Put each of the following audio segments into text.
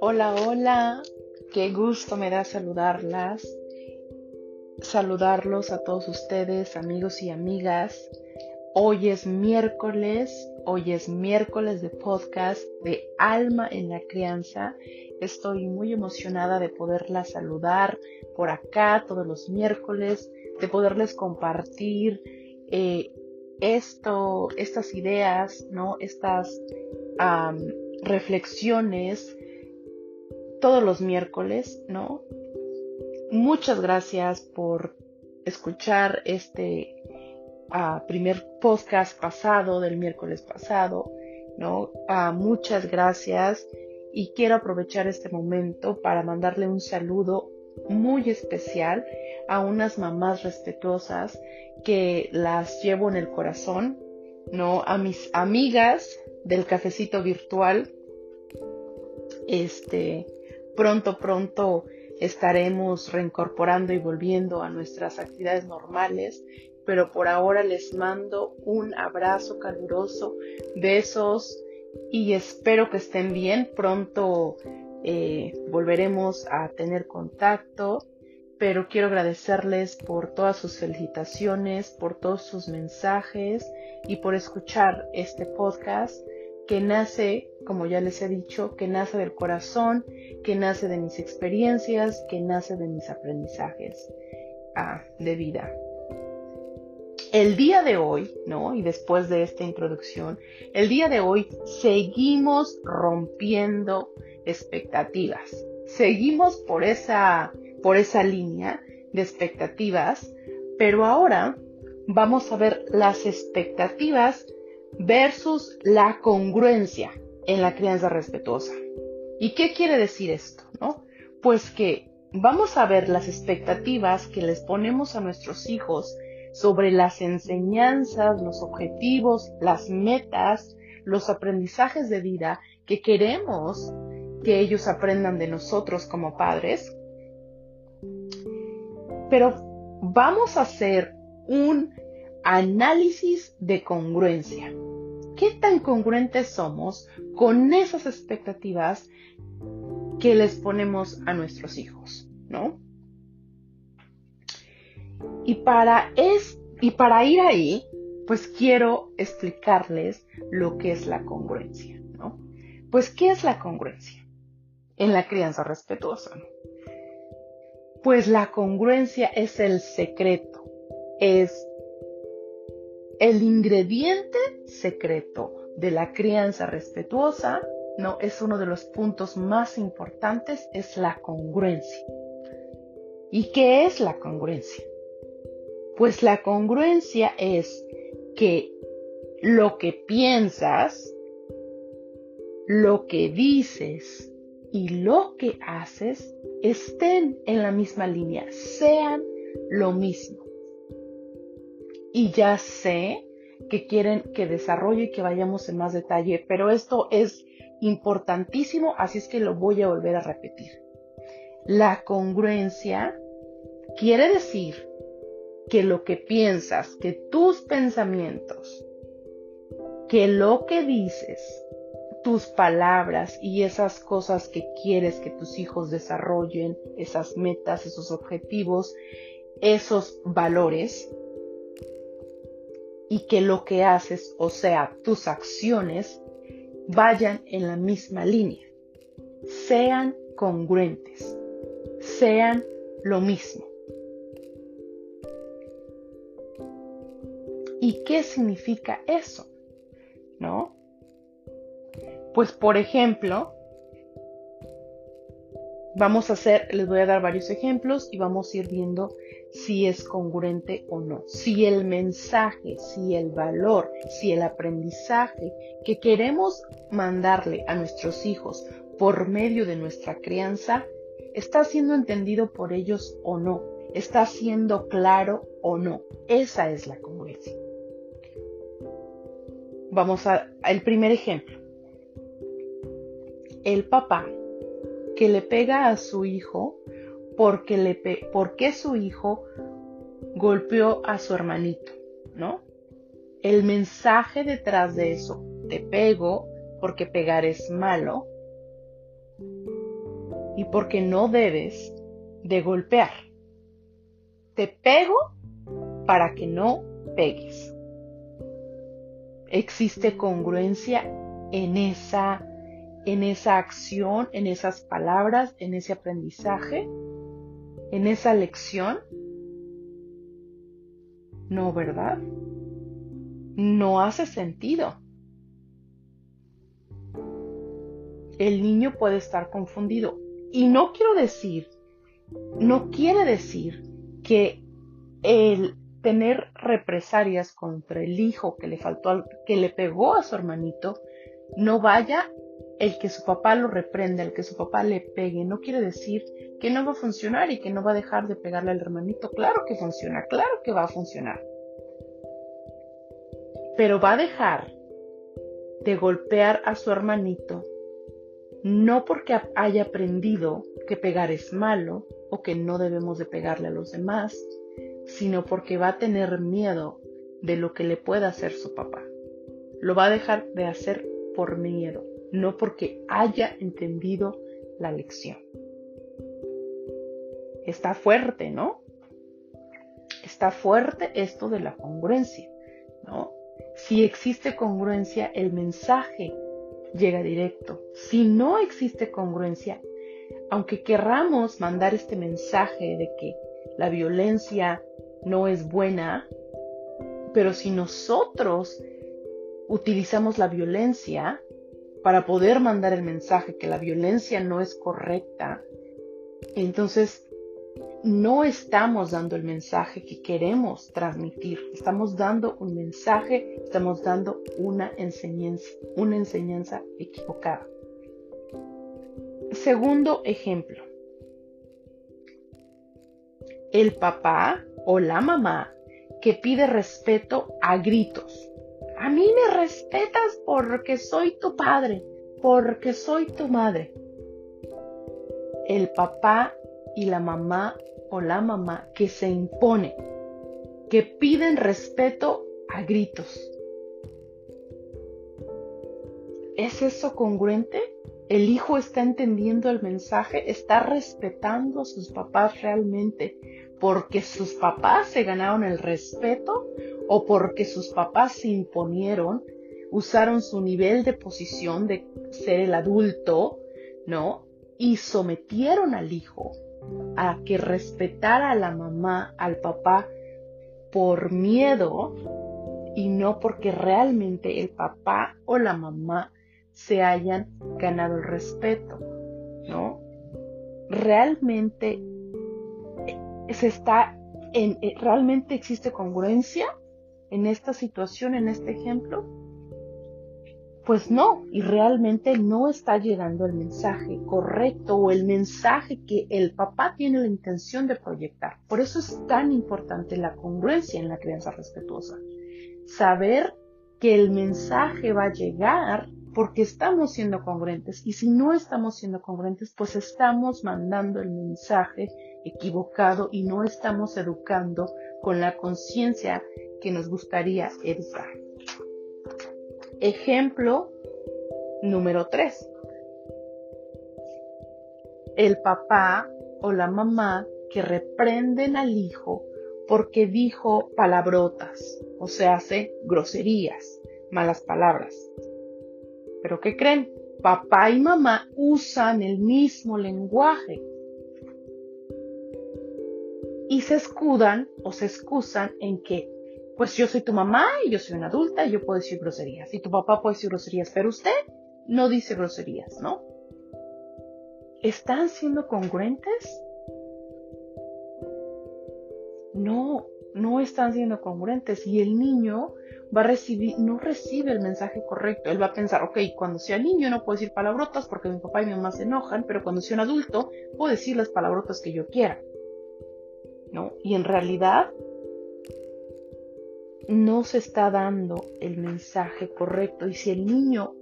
Hola, hola, qué gusto me da saludarlas, saludarlos a todos ustedes, amigos y amigas. Hoy es miércoles, hoy es miércoles de podcast de Alma en la Crianza. Estoy muy emocionada de poderla saludar por acá todos los miércoles, de poderles compartir eh, esto, estas ideas, ¿no? Estas reflexiones todos los miércoles, ¿no? Muchas gracias por escuchar este ah, primer podcast pasado del miércoles pasado, ¿no? Ah, muchas gracias y quiero aprovechar este momento para mandarle un saludo muy especial a unas mamás respetuosas que las llevo en el corazón, ¿no? A mis amigas del cafecito virtual, este, Pronto, pronto estaremos reincorporando y volviendo a nuestras actividades normales, pero por ahora les mando un abrazo caluroso, besos y espero que estén bien. Pronto eh, volveremos a tener contacto, pero quiero agradecerles por todas sus felicitaciones, por todos sus mensajes y por escuchar este podcast que nace, como ya les he dicho, que nace del corazón, que nace de mis experiencias, que nace de mis aprendizajes ah, de vida. El día de hoy, ¿no? Y después de esta introducción, el día de hoy seguimos rompiendo expectativas. Seguimos por esa, por esa línea de expectativas, pero ahora vamos a ver las expectativas versus la congruencia en la crianza respetuosa. ¿Y qué quiere decir esto? ¿no? Pues que vamos a ver las expectativas que les ponemos a nuestros hijos sobre las enseñanzas, los objetivos, las metas, los aprendizajes de vida que queremos que ellos aprendan de nosotros como padres. Pero vamos a hacer un análisis de congruencia. ¿Qué tan congruentes somos con esas expectativas que les ponemos a nuestros hijos? ¿No? Y para, es, y para ir ahí, pues quiero explicarles lo que es la congruencia, ¿no? Pues, ¿qué es la congruencia en la crianza respetuosa? Pues la congruencia es el secreto, es el ingrediente secreto de la crianza respetuosa, no es uno de los puntos más importantes, es la congruencia. ¿Y qué es la congruencia? Pues la congruencia es que lo que piensas, lo que dices y lo que haces estén en la misma línea, sean lo mismo y ya sé que quieren que desarrolle y que vayamos en más detalle, pero esto es importantísimo, así es que lo voy a volver a repetir. La congruencia quiere decir que lo que piensas, que tus pensamientos, que lo que dices, tus palabras y esas cosas que quieres que tus hijos desarrollen, esas metas, esos objetivos, esos valores, y que lo que haces, o sea, tus acciones, vayan en la misma línea, sean congruentes, sean lo mismo. ¿Y qué significa eso? ¿No? Pues por ejemplo, vamos a hacer, les voy a dar varios ejemplos y vamos a ir viendo si es congruente o no, si el mensaje, si el valor, si el aprendizaje que queremos mandarle a nuestros hijos por medio de nuestra crianza está siendo entendido por ellos o no, está siendo claro o no. Esa es la congruencia. Vamos al primer ejemplo. El papá que le pega a su hijo porque, le porque su hijo golpeó a su hermanito, ¿no? el mensaje detrás de eso, te pego porque pegar es malo y porque no debes de golpear. Te pego para que no pegues. Existe congruencia en esa en esa acción, en esas palabras, en ese aprendizaje, en esa lección. No, ¿verdad? No hace sentido. El niño puede estar confundido. Y no quiero decir, no quiere decir que el tener represalias contra el hijo que le faltó, que le pegó a su hermanito, no vaya el que su papá lo reprende, el que su papá le pegue, no quiere decir que no va a funcionar y que no va a dejar de pegarle al hermanito. Claro que funciona, claro que va a funcionar. Pero va a dejar de golpear a su hermanito, no porque haya aprendido que pegar es malo o que no debemos de pegarle a los demás, sino porque va a tener miedo de lo que le pueda hacer su papá. Lo va a dejar de hacer por miedo no porque haya entendido la lección. Está fuerte, ¿no? Está fuerte esto de la congruencia, ¿no? Si existe congruencia, el mensaje llega directo. Si no existe congruencia, aunque querramos mandar este mensaje de que la violencia no es buena, pero si nosotros utilizamos la violencia para poder mandar el mensaje que la violencia no es correcta, entonces no estamos dando el mensaje que queremos transmitir. Estamos dando un mensaje, estamos dando una enseñanza, una enseñanza equivocada. Segundo ejemplo. El papá o la mamá que pide respeto a gritos a mí me respetas porque soy tu padre, porque soy tu madre. El papá y la mamá o la mamá que se impone, que piden respeto a gritos. ¿Es eso congruente? ¿El hijo está entendiendo el mensaje? ¿Está respetando a sus papás realmente porque sus papás se ganaron el respeto o porque sus papás se imponieron, usaron su nivel de posición de ser el adulto, ¿no? Y sometieron al hijo a que respetara a la mamá, al papá, por miedo y no porque realmente el papá o la mamá se hayan ganado el respeto, ¿no? Realmente se está eh, realmente existe congruencia en esta situación, en este ejemplo? Pues no, y realmente no está llegando el mensaje correcto o el mensaje que el papá tiene la intención de proyectar. Por eso es tan importante la congruencia en la crianza respetuosa. Saber que el mensaje va a llegar porque estamos siendo congruentes y si no estamos siendo congruentes, pues estamos mandando el mensaje equivocado y no estamos educando con la conciencia que nos gustaría educar. Ejemplo número 3. El papá o la mamá que reprenden al hijo porque dijo palabrotas, o sea, hace groserías, malas palabras. Pero ¿qué creen? Papá y mamá usan el mismo lenguaje y se escudan o se excusan en que pues yo soy tu mamá y yo soy una adulta y yo puedo decir groserías. Y tu papá puede decir groserías, pero usted no dice groserías, ¿no? ¿Están siendo congruentes? No, no están siendo congruentes. Y el niño va a recibir, no recibe el mensaje correcto. Él va a pensar, ok, cuando sea niño no puedo decir palabrotas porque mi papá y mi mamá se enojan, pero cuando sea un adulto puedo decir las palabrotas que yo quiera. ¿No? Y en realidad no se está dando el mensaje correcto. Y si el niño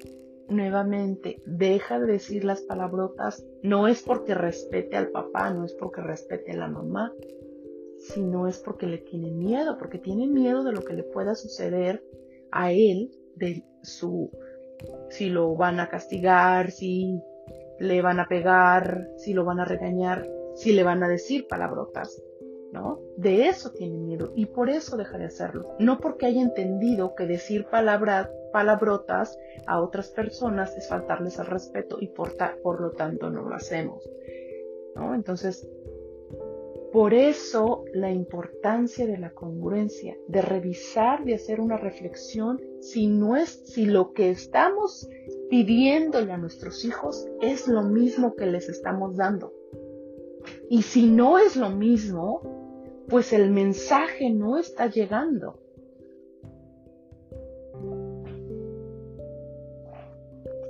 nuevamente deja de decir las palabrotas, no es porque respete al papá, no es porque respete a la mamá, sino es porque le tiene miedo, porque tiene miedo de lo que le pueda suceder a él de su si lo van a castigar, si le van a pegar, si lo van a regañar, si le van a decir palabrotas, ¿no? De eso tiene miedo y por eso deja de hacerlo. No porque haya entendido que decir palabra, palabrotas a otras personas es faltarles al respeto y por, por lo tanto no lo hacemos, ¿no? Entonces, por eso la importancia de la congruencia, de revisar, de hacer una reflexión si no es, si lo que estamos pidiéndole a nuestros hijos es lo mismo que les estamos dando. Y si no es lo mismo, pues el mensaje no está llegando.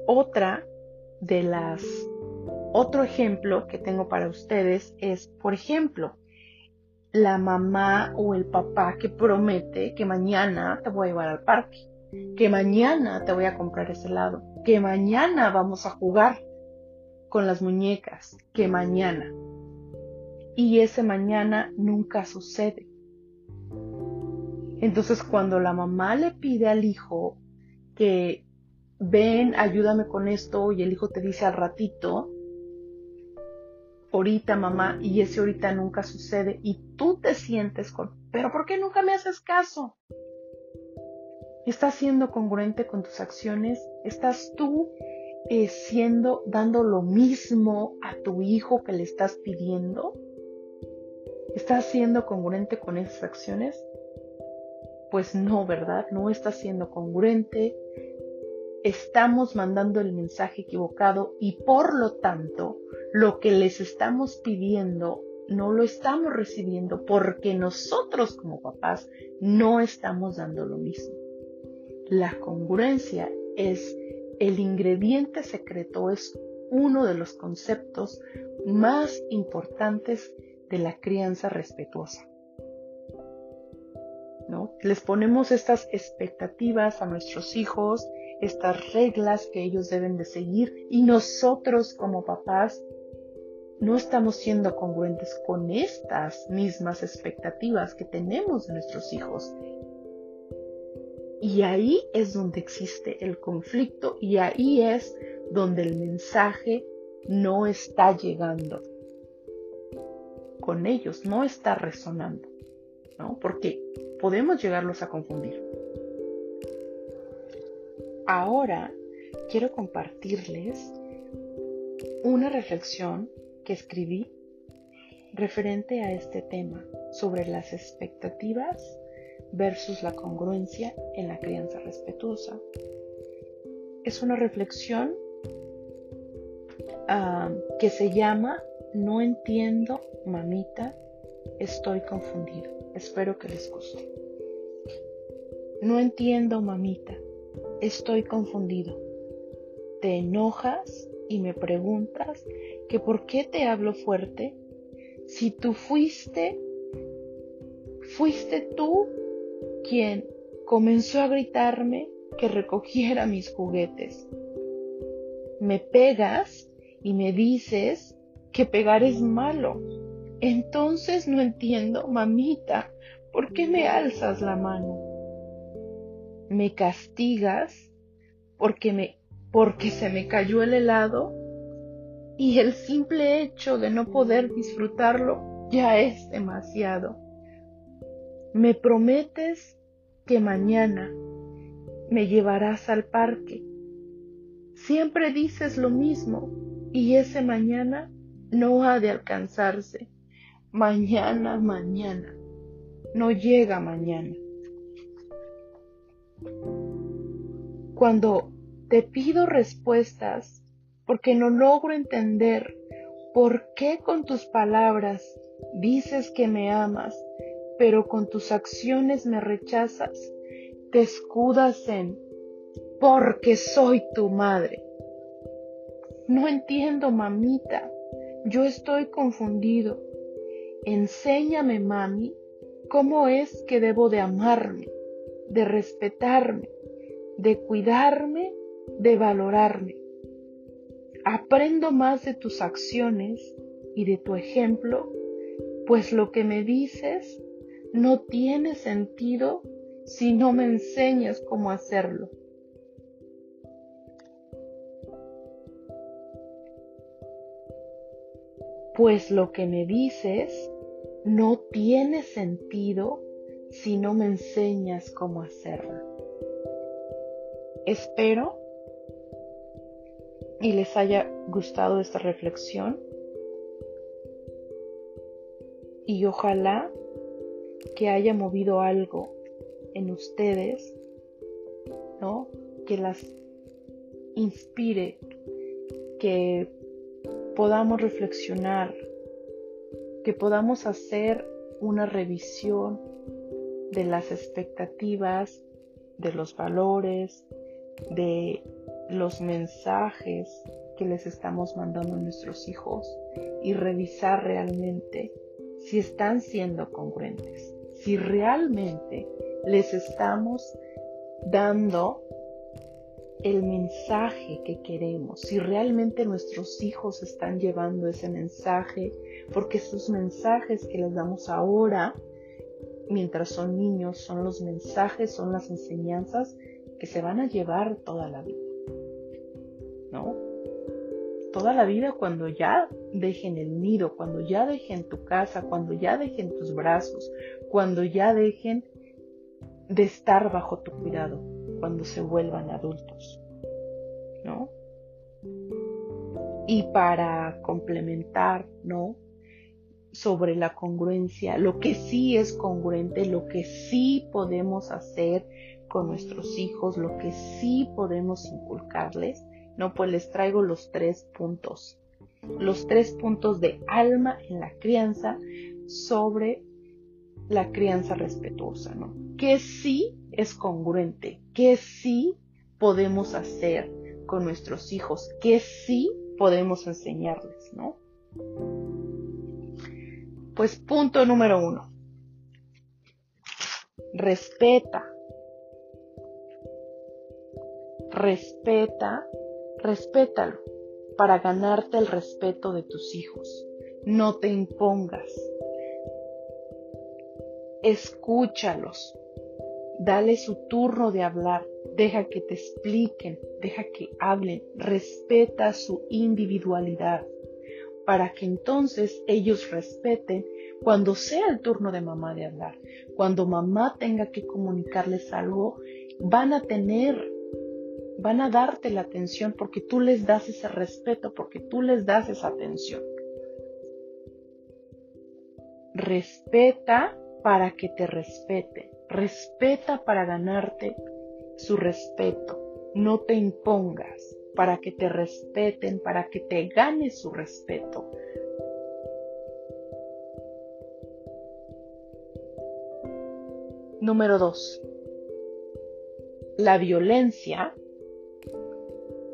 Otra de las otro ejemplo que tengo para ustedes es, por ejemplo, la mamá o el papá que promete que mañana te voy a llevar al parque, que mañana te voy a comprar ese helado, que mañana vamos a jugar con las muñecas, que mañana. Y ese mañana nunca sucede. Entonces cuando la mamá le pide al hijo que ven, ayúdame con esto y el hijo te dice al ratito, ahorita mamá y ese ahorita nunca sucede y tú te sientes con, pero ¿por qué nunca me haces caso? ¿Estás siendo congruente con tus acciones? ¿Estás tú eh, siendo, dando lo mismo a tu hijo que le estás pidiendo? ¿Estás siendo congruente con esas acciones? Pues no, ¿verdad? No estás siendo congruente. Estamos mandando el mensaje equivocado y por lo tanto lo que les estamos pidiendo no lo estamos recibiendo porque nosotros como papás no estamos dando lo mismo. La congruencia es el ingrediente secreto, es uno de los conceptos más importantes de la crianza respetuosa. ¿No? Les ponemos estas expectativas a nuestros hijos, estas reglas que ellos deben de seguir y nosotros como papás no estamos siendo congruentes con estas mismas expectativas que tenemos de nuestros hijos. Y ahí es donde existe el conflicto y ahí es donde el mensaje no está llegando. Con ellos no está resonando, ¿no? Porque podemos llegarlos a confundir. Ahora quiero compartirles una reflexión que escribí referente a este tema sobre las expectativas versus la congruencia en la crianza respetuosa. Es una reflexión ah, que se llama No entiendo, mamita, estoy confundido. Espero que les guste. No entiendo, mamita, estoy confundido. ¿Te enojas y me preguntas que por qué te hablo fuerte, si tú fuiste, fuiste tú quien comenzó a gritarme que recogiera mis juguetes. Me pegas y me dices que pegar es malo. Entonces no entiendo, mamita, ¿por qué me alzas la mano? Me castigas porque me porque se me cayó el helado y el simple hecho de no poder disfrutarlo ya es demasiado. Me prometes que mañana me llevarás al parque. Siempre dices lo mismo y ese mañana no ha de alcanzarse. Mañana, mañana. No llega mañana. Cuando te pido respuestas porque no logro entender por qué con tus palabras dices que me amas, pero con tus acciones me rechazas. Te escudas en porque soy tu madre. No entiendo, mamita. Yo estoy confundido. Enséñame, mami, cómo es que debo de amarme, de respetarme, de cuidarme, de valorarme. Aprendo más de tus acciones y de tu ejemplo, pues lo que me dices no tiene sentido si no me enseñas cómo hacerlo? Pues lo que me dices no tiene sentido si no me enseñas cómo hacerlo. Espero y les haya gustado esta reflexión y ojalá que haya movido algo en ustedes, ¿no? Que las inspire, que podamos reflexionar, que podamos hacer una revisión de las expectativas, de los valores, de los mensajes que les estamos mandando a nuestros hijos y revisar realmente si están siendo congruentes, si realmente les estamos dando el mensaje que queremos, si realmente nuestros hijos están llevando ese mensaje, porque esos mensajes que les damos ahora, mientras son niños, son los mensajes, son las enseñanzas que se van a llevar toda la vida. ¿No? Toda la vida cuando ya dejen el nido, cuando ya dejen tu casa, cuando ya dejen tus brazos, cuando ya dejen de estar bajo tu cuidado, cuando se vuelvan adultos. ¿No? Y para complementar, ¿no? Sobre la congruencia, lo que sí es congruente, lo que sí podemos hacer con nuestros hijos, lo que sí podemos inculcarles, no, pues les traigo los tres puntos. Los tres puntos de alma en la crianza sobre la crianza respetuosa, ¿no? Que sí es congruente, que sí podemos hacer con nuestros hijos, que sí podemos enseñarles, ¿no? Pues punto número uno. Respeta. Respeta Respétalo para ganarte el respeto de tus hijos. No te impongas. Escúchalos. Dale su turno de hablar. Deja que te expliquen. Deja que hablen. Respeta su individualidad para que entonces ellos respeten cuando sea el turno de mamá de hablar. Cuando mamá tenga que comunicarles algo, van a tener van a darte la atención porque tú les das ese respeto, porque tú les das esa atención. Respeta para que te respete. Respeta para ganarte su respeto. No te impongas para que te respeten, para que te ganes su respeto. Número 2. La violencia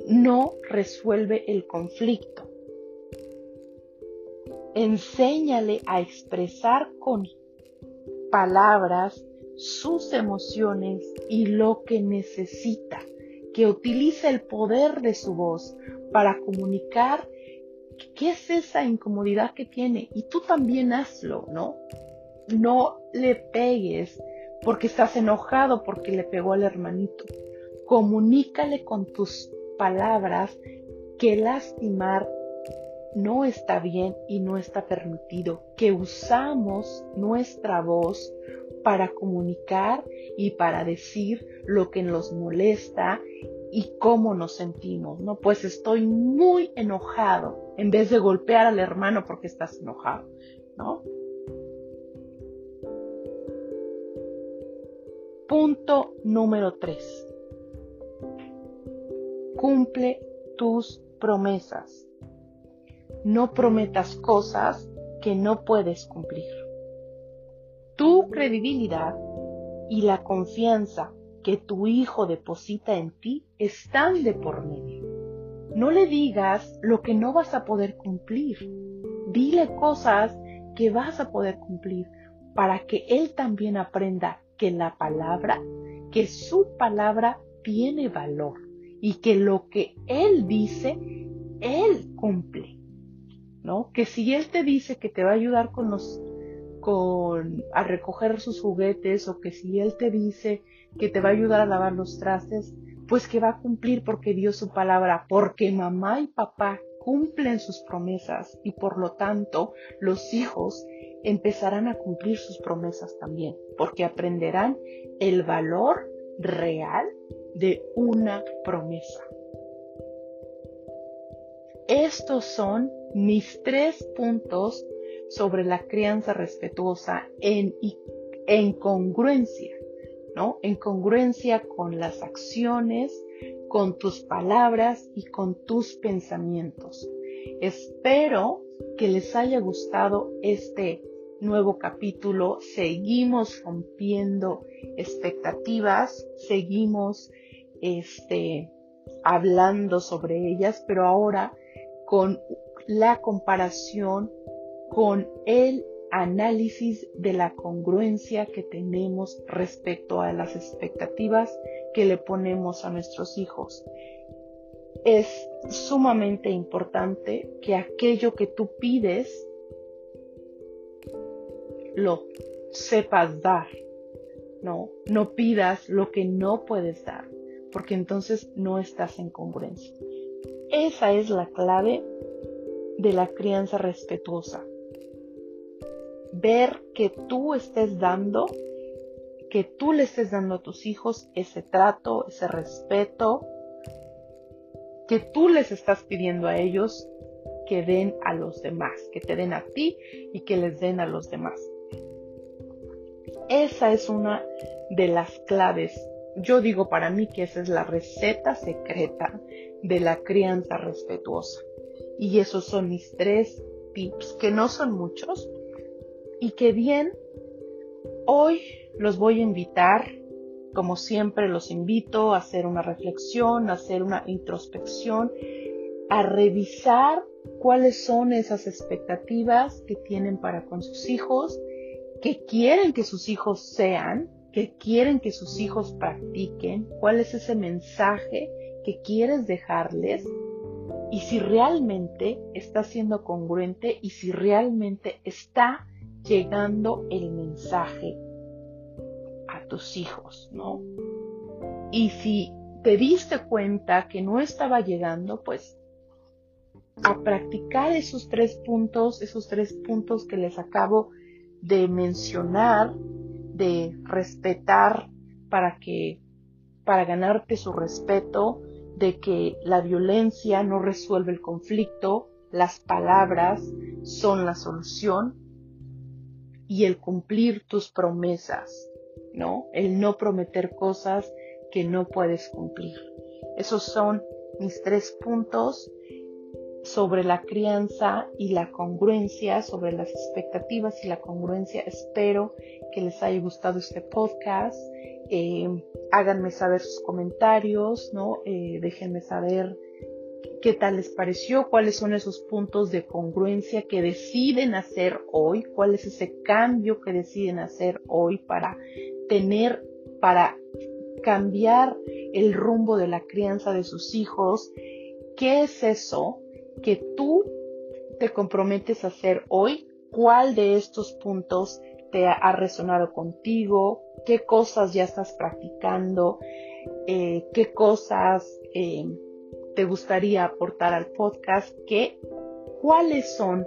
no resuelve el conflicto. Enséñale a expresar con palabras sus emociones y lo que necesita, que utilice el poder de su voz para comunicar qué es esa incomodidad que tiene. Y tú también hazlo, ¿no? No le pegues porque estás enojado porque le pegó al hermanito. Comunícale con tus palabras que lastimar no está bien y no está permitido, que usamos nuestra voz para comunicar y para decir lo que nos molesta y cómo nos sentimos, ¿no? Pues estoy muy enojado en vez de golpear al hermano porque estás enojado, ¿no? Punto número 3 cumple tus promesas. No prometas cosas que no puedes cumplir. Tu credibilidad y la confianza que tu hijo deposita en ti están de por medio. No le digas lo que no vas a poder cumplir. Dile cosas que vas a poder cumplir para que él también aprenda que la palabra, que su palabra tiene valor y que lo que Él dice, Él cumple. ¿No? Que si Él te dice que te va a ayudar con los, con a recoger sus juguetes o que si él te dice que te va a ayudar a lavar los trastes, pues que va a cumplir porque dio su palabra, porque mamá y papá cumplen sus promesas y por lo tanto los hijos empezarán a cumplir sus promesas también, porque aprenderán el valor real de una promesa. Estos son mis tres puntos sobre la crianza respetuosa en, en congruencia, ¿no? En congruencia con las acciones, con tus palabras y con tus pensamientos. Espero que les haya gustado este nuevo capítulo. Seguimos rompiendo expectativas, seguimos este, hablando sobre ellas, pero ahora con la comparación con el análisis de la congruencia que tenemos respecto a las expectativas que le ponemos a nuestros hijos. Es sumamente importante que aquello que tú pides lo sepas dar, no, no pidas lo que no puedes dar, porque entonces no estás en congruencia. Esa es la clave de la crianza respetuosa. Ver que tú estés dando, que tú le estés dando a tus hijos ese trato, ese respeto, que tú les estás pidiendo a ellos que den a los demás, que te den a ti y que les den a los demás. Esa es una de las claves. Yo digo para mí que esa es la receta secreta de la crianza respetuosa. Y esos son mis tres tips, que no son muchos, y que bien, hoy los voy a invitar, como siempre los invito a hacer una reflexión, a hacer una introspección, a revisar cuáles son esas expectativas que tienen para con sus hijos, que quieren que sus hijos sean, que quieren que sus hijos practiquen, cuál es ese mensaje que quieres dejarles y si realmente está siendo congruente y si realmente está llegando el mensaje a tus hijos, ¿no? Y si te diste cuenta que no estaba llegando, pues a practicar esos tres puntos, esos tres puntos que les acabo de mencionar, de respetar para que, para ganarte su respeto, de que la violencia no resuelve el conflicto, las palabras son la solución y el cumplir tus promesas, ¿no? El no prometer cosas que no puedes cumplir. Esos son mis tres puntos sobre la crianza y la congruencia, sobre las expectativas y la congruencia. Espero que les haya gustado este podcast. Eh, háganme saber sus comentarios, ¿no? Eh, déjenme saber qué tal les pareció, cuáles son esos puntos de congruencia que deciden hacer hoy, cuál es ese cambio que deciden hacer hoy para tener, para cambiar el rumbo de la crianza de sus hijos. ¿Qué es eso que tú te comprometes a hacer hoy? ¿Cuál de estos puntos te ha resonado contigo? ¿Qué cosas ya estás practicando? Eh, ¿Qué cosas eh, te gustaría aportar al podcast? ¿Qué, ¿Cuáles son?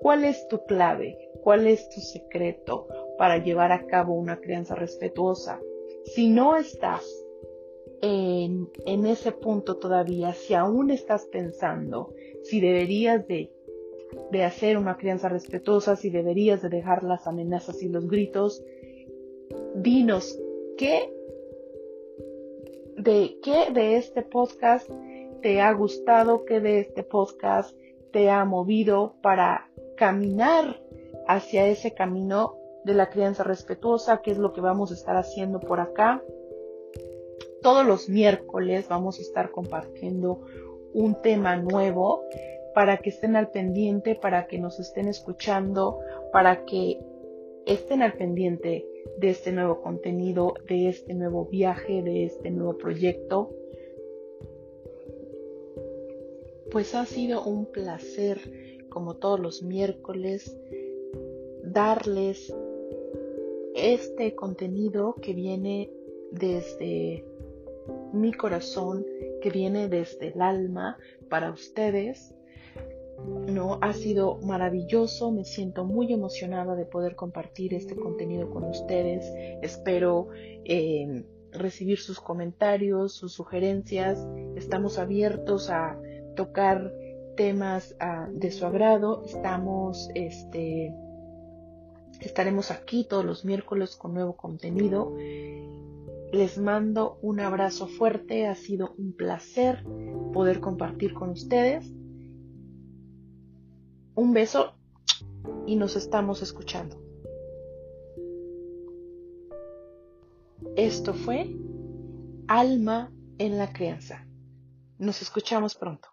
¿Cuál es tu clave? ¿Cuál es tu secreto para llevar a cabo una crianza respetuosa? Si no estás en, en, ese punto todavía, si aún estás pensando si deberías de, de, hacer una crianza respetuosa, si deberías de dejar las amenazas y los gritos, dinos qué de qué de este podcast te ha gustado, qué de este podcast te ha movido para caminar hacia ese camino de la crianza respetuosa, que es lo que vamos a estar haciendo por acá. Todos los miércoles vamos a estar compartiendo un tema nuevo para que estén al pendiente, para que nos estén escuchando, para que estén al pendiente de este nuevo contenido, de este nuevo viaje, de este nuevo proyecto. Pues ha sido un placer, como todos los miércoles, darles este contenido que viene desde mi corazón, que viene desde el alma para ustedes. No, ha sido maravilloso, me siento muy emocionada de poder compartir este contenido con ustedes. Espero eh, recibir sus comentarios, sus sugerencias. Estamos abiertos a tocar temas ah, de su agrado. Estamos, este, estaremos aquí todos los miércoles con nuevo contenido. Les mando un abrazo fuerte. Ha sido un placer poder compartir con ustedes. Un beso y nos estamos escuchando. Esto fue Alma en la Crianza. Nos escuchamos pronto.